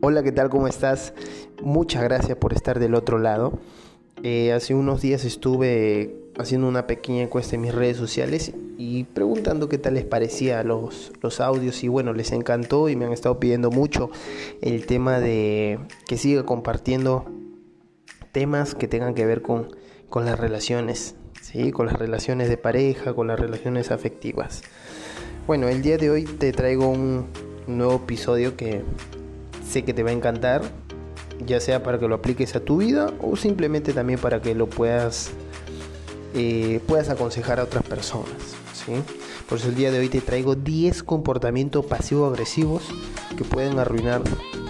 Hola, ¿qué tal? ¿Cómo estás? Muchas gracias por estar del otro lado. Eh, hace unos días estuve haciendo una pequeña encuesta en mis redes sociales y preguntando qué tal les parecía los, los audios y bueno, les encantó y me han estado pidiendo mucho el tema de que siga compartiendo temas que tengan que ver con, con las relaciones, ¿sí? con las relaciones de pareja, con las relaciones afectivas. Bueno, el día de hoy te traigo un nuevo episodio que sé que te va a encantar, ya sea para que lo apliques a tu vida o simplemente también para que lo puedas, eh, puedas aconsejar a otras personas. ¿sí? Por eso el día de hoy te traigo 10 comportamientos pasivo-agresivos que pueden arruinar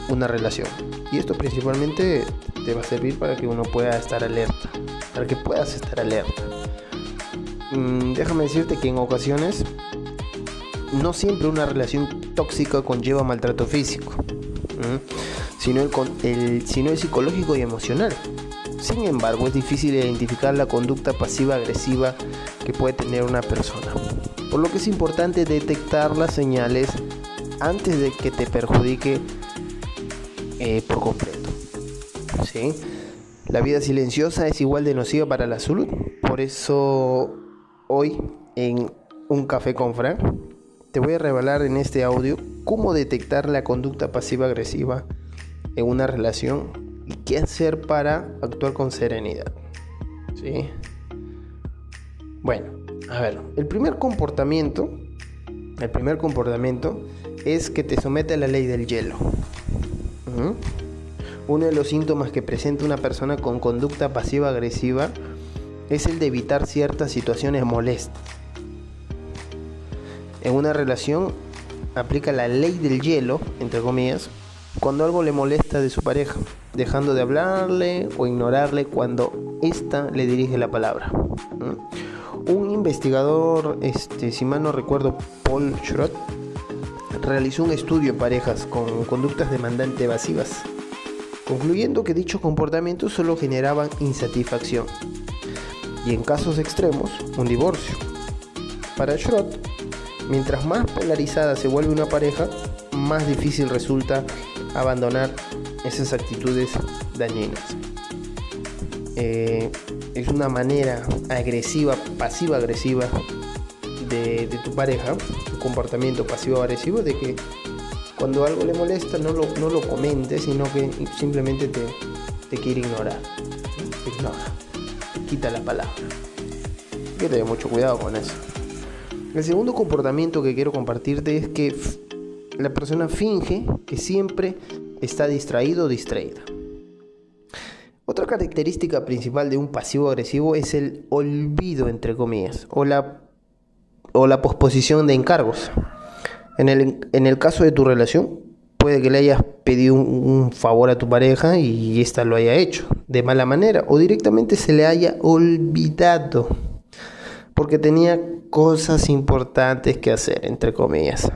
una relación. Y esto principalmente te va a servir para que uno pueda estar alerta, para que puedas estar alerta. Mm, déjame decirte que en ocasiones no siempre una relación tóxica conlleva maltrato físico, sino el, sino el psicológico y emocional. Sin embargo, es difícil identificar la conducta pasiva-agresiva que puede tener una persona, por lo que es importante detectar las señales antes de que te perjudique eh, por completo. ¿Sí? La vida silenciosa es igual de nociva para la salud, por eso hoy en un café con Frank te voy a revelar en este audio cómo detectar la conducta pasiva-agresiva en una relación y qué hacer para actuar con serenidad. ¿Sí? Bueno, a ver, el primer comportamiento, el primer comportamiento es que te somete a la ley del hielo. Uno de los síntomas que presenta una persona con conducta pasiva-agresiva es el de evitar ciertas situaciones molestas en una relación aplica la ley del hielo, entre comillas, cuando algo le molesta de su pareja, dejando de hablarle o ignorarle cuando ésta le dirige la palabra. Un investigador, este, si mal no recuerdo, Paul Schrott, realizó un estudio en parejas con conductas demandantes evasivas, concluyendo que dichos comportamientos solo generaban insatisfacción y en casos extremos un divorcio. Para Schrott, Mientras más polarizada se vuelve una pareja, más difícil resulta abandonar esas actitudes dañinas. Eh, es una manera agresiva, pasiva-agresiva de, tu pareja, un comportamiento pasivo-agresivo de que cuando algo le molesta no lo, no lo comentes, sino que simplemente te, te quiere ignorar. Ignora, quita la palabra. Hay que tener mucho cuidado con eso. El segundo comportamiento que quiero compartirte es que la persona finge que siempre está distraído o distraída. Otra característica principal de un pasivo agresivo es el olvido, entre comillas, o la, o la posposición de encargos. En el, en el caso de tu relación, puede que le hayas pedido un, un, favor a tu pareja y ésta lo haya hecho de mala manera, o directamente se le haya olvidado porque tenía cosas importantes que hacer, entre comillas.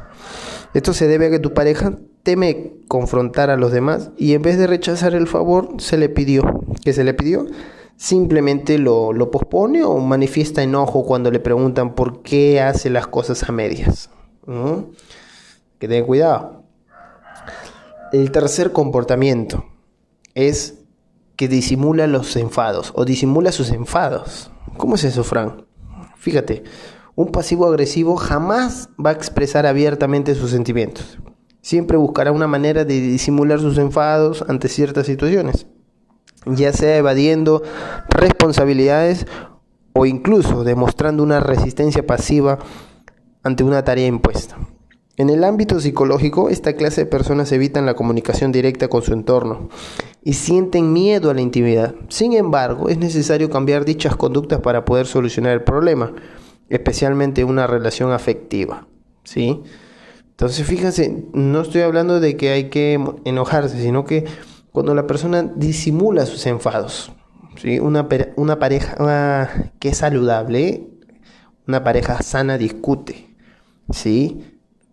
Esto se debe a que tu pareja teme confrontar a los demás y en vez de rechazar el favor, se le pidió. ¿Qué se le pidió? Simplemente lo, lo pospone o manifiesta enojo cuando le preguntan por qué hace las cosas a medias. Que tengan cuidado. El tercer comportamiento es que disimula los enfados o disimula sus enfados. ¿Cómo es eso, Frank? Fíjate, un pasivo agresivo jamás va a expresar abiertamente sus sentimientos. Siempre buscará una manera de disimular sus enfados ante ciertas situaciones, ya sea evadiendo responsabilidades o incluso demostrando una resistencia pasiva ante una tarea impuesta. En el ámbito psicológico, esta clase de personas evitan la comunicación directa con su entorno y sienten miedo a la intimidad. Sin embargo, es necesario cambiar dichas conductas para poder solucionar el problema, especialmente una relación afectiva. ¿sí? Entonces, fíjense, no estoy hablando de que hay que enojarse, sino que cuando la persona disimula sus enfados, ¿sí? una, una pareja que es saludable, una pareja sana discute, ¿sí?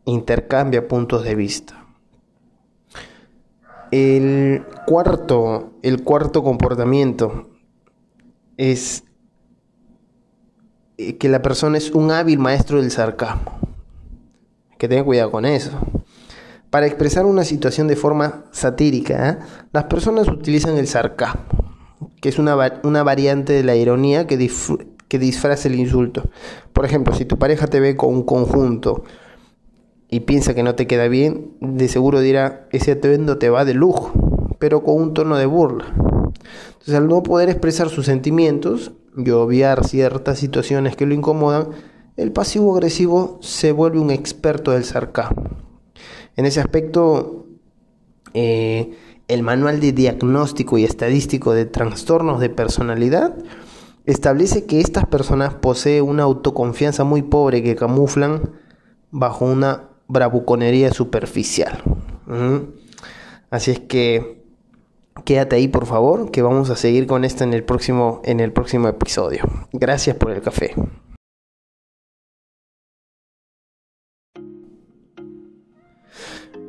intercambia puntos de vista. El cuarto, el cuarto comportamiento es eh, que la persona es un hábil maestro del sarcasmo. que tenga cuidado con eso. Para expresar una situación de forma satírica, ¿eh? las personas utilizan el sarcasmo, que es una, una variante de la ironía que, que disfraza el insulto. Por ejemplo, si tu pareja te ve con un conjunto y piensa que no te queda bien, de seguro dirá, ese atuendo te va de lujo, pero con un tono de burla. Entonces, al no poder expresar sus sentimientos y obviar ciertas situaciones que lo incomodan, el pasivo agresivo se vuelve un experto del sarcasmo. En ese aspecto, eh, el manual de diagnóstico y estadístico de trastornos de personalidad establece que estas personas poseen una autoconfianza muy pobre que camuflan bajo una bravuconería superficial. Así es que quédate ahí por favor, que vamos a seguir con esto en el próximo, en el próximo episodio. Gracias por el café.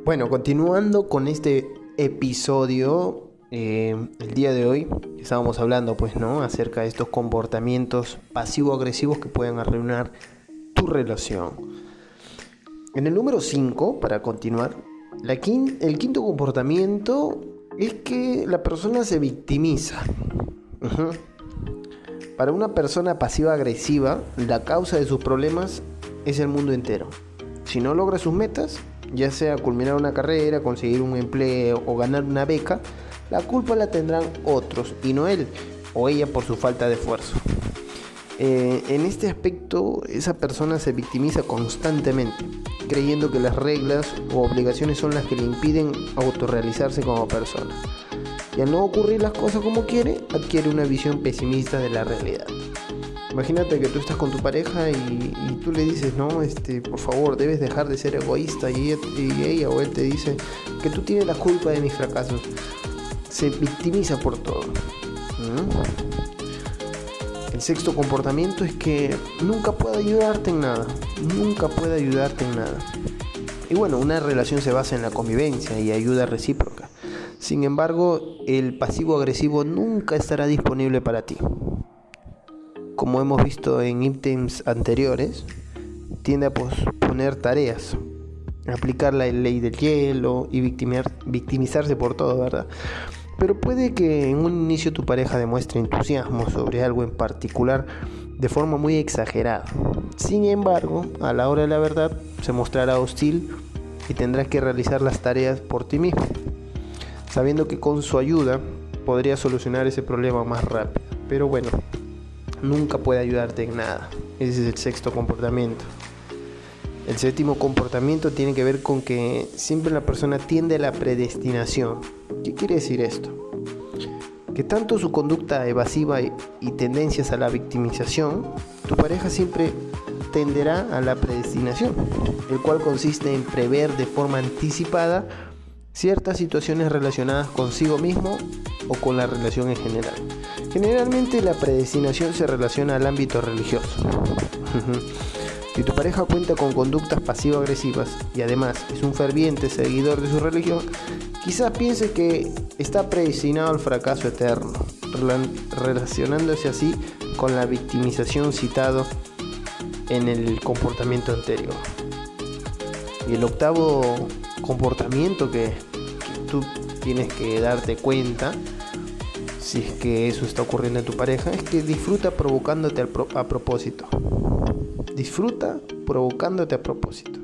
Bueno, continuando con este episodio, eh, el día de hoy estábamos hablando, pues, ¿no? Acerca de estos comportamientos pasivo-agresivos que pueden arruinar tu relación. En el número 5, para continuar, el quinto comportamiento es que la persona se victimiza. Para una persona pasiva-agresiva, la causa de sus problemas es el mundo entero. Si no logra sus metas, ya sea culminar una carrera, conseguir un empleo o ganar una beca, la culpa la tendrán otros y no él o ella por su falta de esfuerzo. Eh, en este aspecto, esa persona se victimiza constantemente, creyendo que las reglas o obligaciones son las que le impiden autorrealizarse como persona. Y al no ocurrir las cosas como quiere, adquiere una visión pesimista de la realidad. Imagínate que tú estás con tu pareja y, tú le dices, no, este, por favor, debes dejar de ser egoísta y ella, o él te dice que tú tienes la culpa de mis fracasos. Se victimiza por todo. El sexto comportamiento es que nunca puede ayudarte en nada. Nunca puede ayudarte en nada. Y bueno, una relación se basa en la convivencia y ayuda recíproca. Sin embargo, el pasivo agresivo nunca estará disponible para ti como hemos visto en ítems anteriores, tiende a posponer tareas, aplicar la ley del hielo y victimizarse por todo, ¿verdad? Pero puede que en un inicio tu pareja demuestre entusiasmo sobre algo en particular de forma muy exagerada. Sin embargo, a la hora de la verdad se mostrará hostil y tendrás que realizar las tareas por ti mismo, sabiendo que con su ayuda podría solucionar ese problema más rápido. Pero bueno, nunca puede ayudarte en nada. Ese es el sexto comportamiento. El séptimo comportamiento tiene que ver con que siempre la persona tiende a la predestinación. ¿Qué quiere decir esto? Que tanto su conducta evasiva y, tendencias a la victimización, tu pareja siempre tenderá a la predestinación, el cual consiste en prever de forma anticipada ciertas situaciones relacionadas consigo mismo o con la relación en general. Generalmente la predestinación se relaciona al ámbito religioso. si tu pareja cuenta con conductas pasivo-agresivas y además es un ferviente seguidor de su religión, quizás piense que está predestinado al fracaso eterno, relacionándose así con la victimización citado en el comportamiento anterior. Y el octavo comportamiento que, tú tienes que darte cuenta, si es que eso está ocurriendo en tu pareja, es que disfruta provocándote a propósito. Disfruta provocándote a propósito.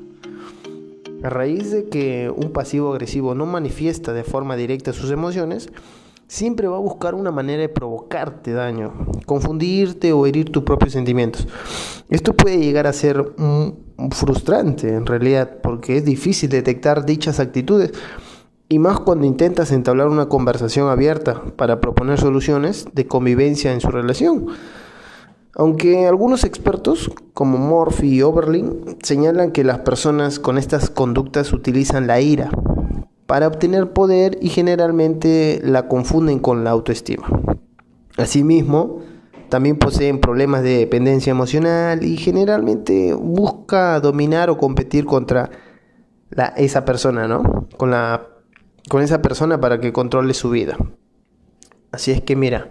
A raíz de que un pasivo agresivo no manifiesta de forma directa sus emociones, siempre va a buscar una manera de provocarte daño, confundirte o herir tus propios sentimientos. Esto puede llegar a ser frustrante en realidad porque es difícil detectar dichas actitudes y más cuando intentas entablar una conversación abierta para proponer soluciones de convivencia en su relación. Aunque algunos expertos, como Morphy y Oberlin, señalan que las personas con estas conductas utilizan la ira para obtener poder y generalmente la confunden con la autoestima. Asimismo, también poseen problemas de dependencia emocional y generalmente busca dominar o competir contra esa persona, ¿no? Con esa persona para que controle su vida. Así es que mira,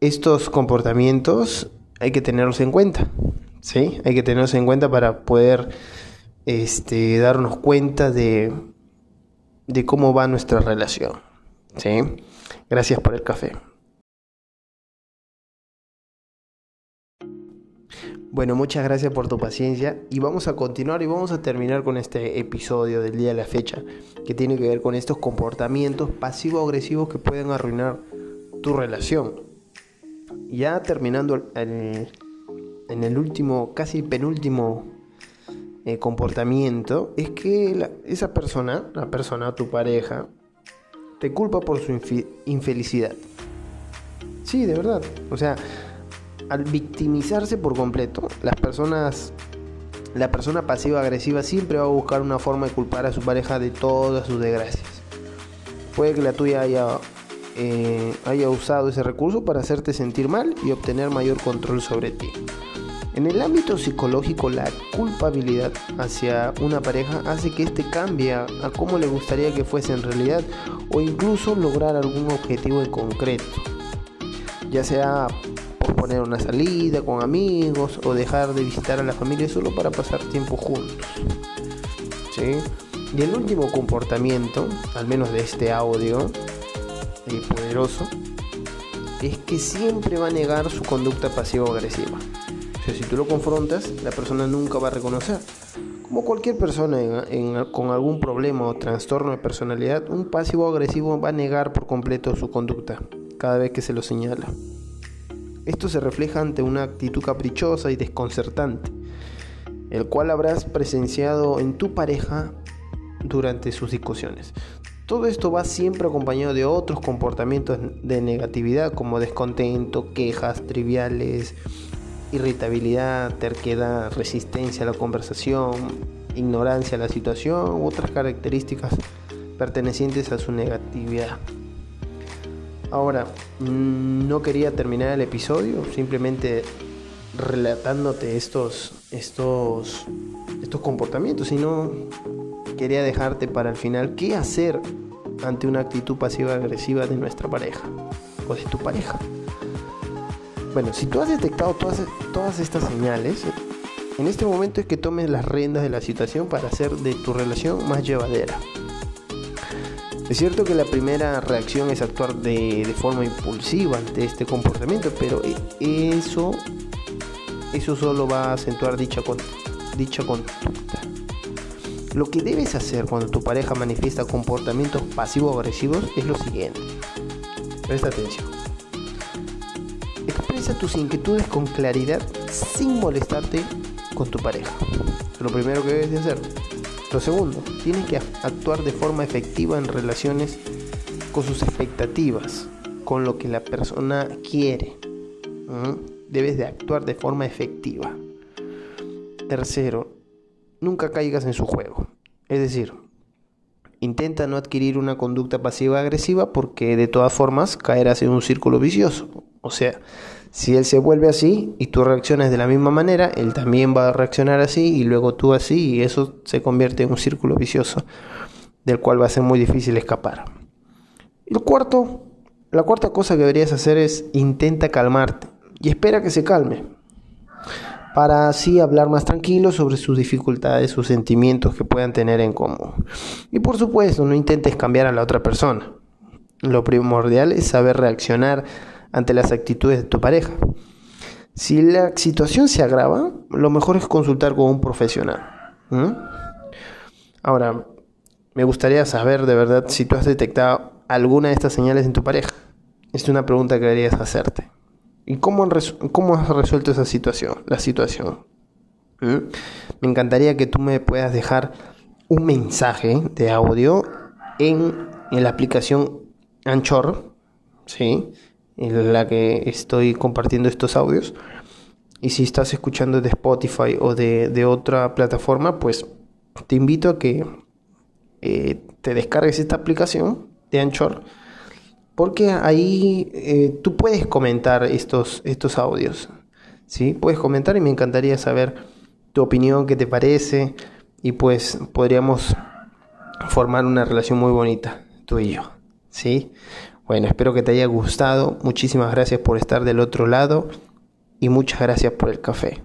estos comportamientos hay que tenerlos en cuenta, ¿sí? Hay que tenerlos en cuenta para poder este, darnos cuenta de de cómo va nuestra relación. ¿sí? Gracias por el café. Bueno, muchas gracias por tu paciencia y vamos a continuar y vamos a terminar con este episodio del día de la fecha que tiene que ver con estos comportamientos pasivo-agresivos que pueden arruinar tu relación. Ya terminando en el último, casi penúltimo eh, comportamiento, es que esa persona, la persona, tu pareja, te culpa por su infelicidad. Sí, de verdad. O sea, al victimizarse por completo, las personas, la persona pasiva agresiva siempre va a buscar una forma de culpar a su pareja de todas sus desgracias. Puede que la tuya haya, eh, haya usado ese recurso para hacerte sentir mal y obtener mayor control sobre ti. En el ámbito psicológico, la culpabilidad hacia una pareja hace que éste cambie a cómo le gustaría que fuese en realidad o incluso lograr algún objetivo en concreto, ya sea poner una salida con amigos o dejar de visitar a la familia solo para pasar tiempo juntos. ¿Sí? Y el último comportamiento, al menos de este audio eh, poderoso, es que siempre va a negar su conducta pasivo-agresiva. O sea, si tú lo confrontas, la persona nunca va a reconocer. Como cualquier persona con algún problema o trastorno de personalidad, un pasivo-agresivo va a negar por completo su conducta cada vez que se lo señala. Esto se refleja ante una actitud caprichosa y desconcertante, el cual habrás presenciado en tu pareja durante sus discusiones. Todo esto va siempre acompañado de otros comportamientos de negatividad como descontento, quejas triviales, irritabilidad, terquedad, resistencia a la conversación, ignorancia a la situación u otras características pertenecientes a su negatividad. Ahora, no quería terminar el episodio simplemente relatándote estos, estos, estos comportamientos, sino quería dejarte para el final qué hacer ante una actitud pasiva-agresiva de nuestra pareja o de tu pareja. Bueno, si tú has detectado todas, todas estas señales, en este momento es que tomes las riendas de la situación para hacer de tu relación más llevadera. Es cierto que la primera reacción es actuar de, forma impulsiva ante este comportamiento, pero e, eso, eso solo va a acentuar dicha, dicha conducta. Lo que debes hacer cuando tu pareja manifiesta comportamientos pasivo-agresivos es lo siguiente. Presta atención. Expresa tus inquietudes con claridad sin molestarte con tu pareja. Lo primero que debes de hacer. Lo segundo, tienes que actuar de forma efectiva en relaciones con sus expectativas, con lo que la persona quiere. Debes de actuar de forma efectiva. Tercero, nunca caigas en su juego. Es decir, intenta no adquirir una conducta pasiva agresiva porque de todas formas caerás en un círculo vicioso. O sea, si él se vuelve así y tú reaccionas de la misma manera, él también va a reaccionar así y luego tú así y eso se convierte en un círculo vicioso del cual va a ser muy difícil escapar. El cuarto, la cuarta cosa que deberías hacer es intenta calmarte y espera que se calme para así hablar más tranquilo sobre sus dificultades, sus sentimientos que puedan tener en común. Y por supuesto, no intentes cambiar a la otra persona. Lo primordial es saber reaccionar ante las actitudes de tu pareja. Si la situación se agrava, lo mejor es consultar con un profesional. Ahora, me gustaría saber de verdad si tú has detectado alguna de estas señales en tu pareja. Es una pregunta que deberías hacerte. ¿Y cómo, cómo has resuelto esa situación? La situación. Me encantaría que tú me puedas dejar un mensaje de audio en, en la aplicación Anchor, ¿sí? en la que estoy compartiendo estos audios. Y si estás escuchando de Spotify o de, otra plataforma, pues te invito a que eh, te descargues esta aplicación de Anchor. Porque ahí eh, tú puedes comentar estos, estos audios. ¿sí? Puedes comentar y me encantaría saber tu opinión, qué te parece. Y pues podríamos formar una relación muy bonita, tú y yo. ¿sí? Bueno, espero que te haya gustado. Muchísimas gracias por estar del otro lado y muchas gracias por el café.